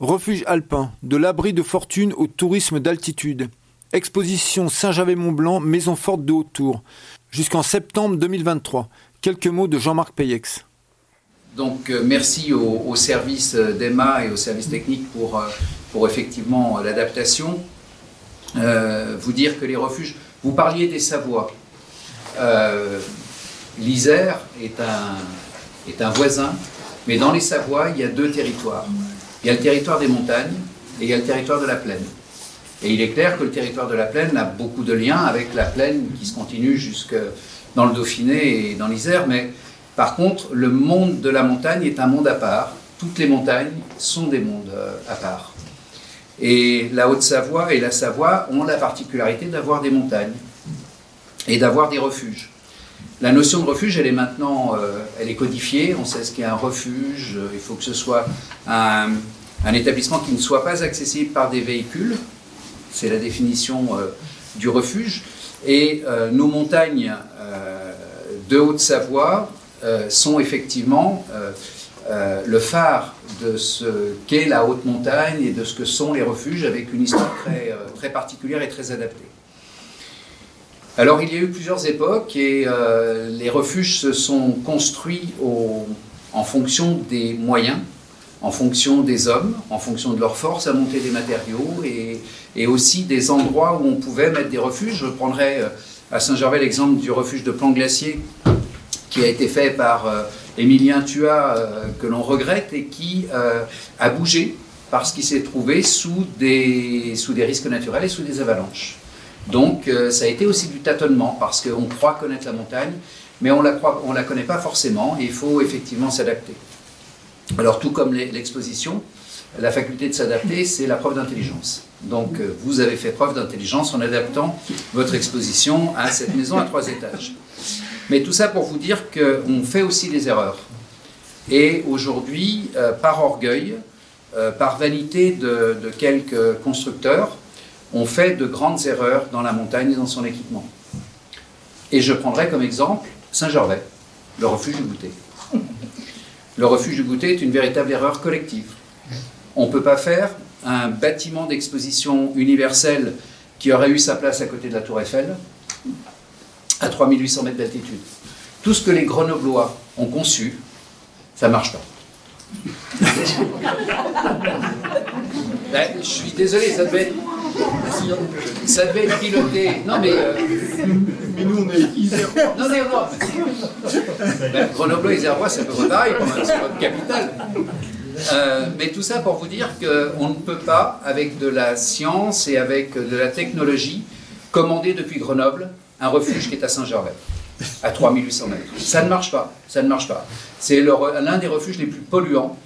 Refuge alpin, de l'abri de fortune au tourisme d'altitude. Exposition Saint-Javé-Mont-Blanc, maison forte de haute tour. Jusqu'en septembre 2023. Quelques mots de Jean-Marc Payex. Donc euh, merci au, service euh, d'Emma et au service technique pour, euh, effectivement l'adaptation. vous dire que les refuges, vous parliez des Savoies. L'Isère est un, est un voisin, mais dans les Savoies, il y a deux territoires. Il y a le territoire des montagnes et il y a le territoire de la plaine. Et il est clair que le territoire de la plaine a beaucoup de liens avec la plaine qui se continue jusque dans le Dauphiné et dans l'Isère, mais par contre, le monde de la montagne est un monde à part. Toutes les montagnes sont des mondes euh, à part. Et la Haute-Savoie et la Savoie ont la particularité d'avoir des montagnes et d'avoir des refuges. La notion de refuge, elle est maintenant euh, elle est codifiée. On sait ce qu'est un refuge. Il faut que ce soit un, établissement qui ne soit pas accessible par des véhicules. C'est la définition euh, du refuge. Et nos montagnes de Haute-Savoie euh, sont effectivement euh, euh, le phare de ce qu'est la haute montagne et de ce que sont les refuges avec une histoire très particulière et très adaptée. Alors il y a eu plusieurs époques et les refuges se sont construits en fonction des moyens, en fonction des hommes, en fonction de leur force à monter des matériaux et, aussi des endroits où on pouvait mettre des refuges. Je prendrai à Saint-Gervais l'exemple du refuge de Plan Glacier qui a été fait par euh, Émilien Tua, euh, que l'on regrette, et qui euh, a bougé parce qu'il s'est trouvé sous des, risques naturels et sous des avalanches. Donc ça a été aussi du tâtonnement, parce qu'on croit connaître la montagne, mais on ne la connaît pas forcément, et il faut effectivement s'adapter. Alors tout comme l'exposition, la faculté de s'adapter, c'est la preuve d'intelligence. Donc vous avez fait preuve d'intelligence en adaptant votre exposition à cette maison à trois étages. Mais tout ça pour vous dire qu'on fait aussi des erreurs. Et aujourd'hui, euh, par orgueil, euh, par vanité de, quelques constructeurs, on fait de grandes erreurs dans la montagne et dans son équipement. Et je prendrai comme exemple Saint-Gervais, le refuge du goûter. Le refuge du goûter est une véritable erreur collective. On ne peut pas faire un bâtiment d'exposition universelle qui aurait eu sa place à côté de la Tour Eiffel à 3800 mètres d'altitude. Tout ce que les Grenoblois ont conçu, ça ne marche pas. Ben, je suis désolé, ça devait être, ça devait être piloté. Non mais, euh, Non Grenoble et Isérois c'est un peu pareil, c'est votre capitale. Euh, mais tout ça pour vous dire qu'on ne peut pas, avec de la science et avec de la technologie, commander depuis Grenoble un refuge qui est à Saint-Gervais, à 3800 mètres. Ça ne marche pas, ça ne marche pas. C'est l'un des refuges les plus polluants,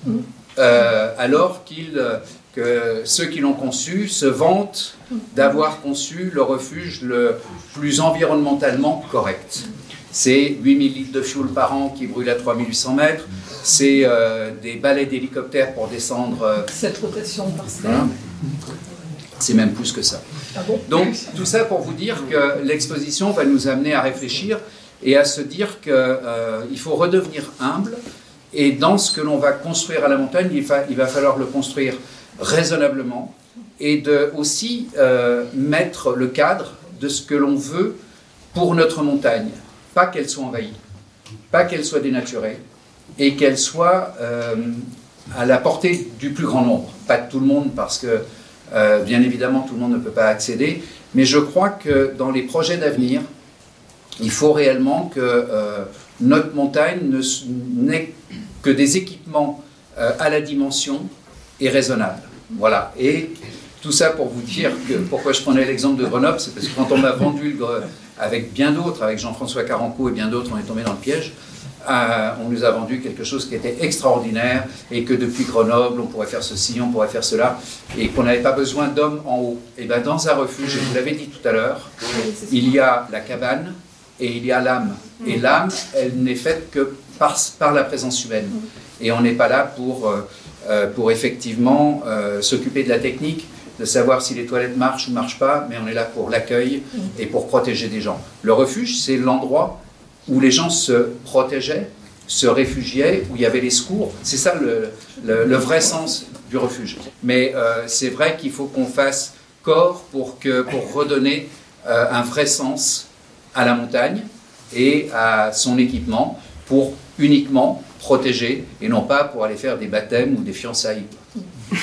euh, alors euh, que ceux qui l'ont conçu se vantent d'avoir conçu le refuge le plus environnementalement correct. C'est 8000 litres de fuel par an qui brûlent à 3800 mètres, c'est euh, des balais d'hélicoptères pour descendre. Cette rotation par C'est même plus que ça. Ah Donc tout ça pour vous dire que l'exposition va nous amener à réfléchir et à se dire qu'il euh, faut redevenir humble et dans ce que l'on va construire à la montagne, il va, il va falloir le construire raisonnablement et de aussi euh, mettre le cadre de ce que l'on veut pour notre montagne. Pas qu'elle soit envahie, pas qu'elle soit dénaturée et qu'elle soit euh, à la portée du plus grand nombre. Pas de tout le monde parce que euh, bien évidemment, tout le monde ne peut pas accéder, mais je crois que dans les projets d'avenir, il faut réellement que notre montagne n'ait que des équipements à la dimension et raisonnables. Voilà. Et tout ça pour vous dire que pourquoi je prenais l'exemple de Grenoble, c'est parce que quand on m'a vendu le, avec bien d'autres, avec Jean-François Caranco et bien d'autres, on est tombé dans le piège. Euh, on nous a vendu quelque chose qui était extraordinaire et que depuis Grenoble, on pourrait faire ceci, on pourrait faire cela, et qu'on n'avait pas besoin d'hommes en haut. Et bien dans un refuge, et vous l'avez dit tout à l'heure, il y a la cabane et il y a l'âme. Et l'âme, elle n'est faite que par, la présence humaine. Et on n'est pas là pour, euh, pour effectivement s'occuper de la technique, de savoir si les toilettes marchent ou marchent pas, mais on est là pour l'accueil et pour protéger des gens. Le refuge, c'est l'endroit où les gens se protégeaient se réfugiaient, où il y avait les secours. C'est ça le, vrai sens du refuge. Mais euh, c'est vrai qu'il faut qu'on fasse corps pour, que, pour redonner euh, un vrai sens à la montagne et à son équipement pour uniquement protéger et non pas pour aller faire des baptêmes ou des fiançailles.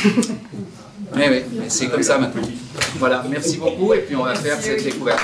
Mais oui, c'est comme ça maintenant. Voilà, merci beaucoup et puis on va faire cette découverte.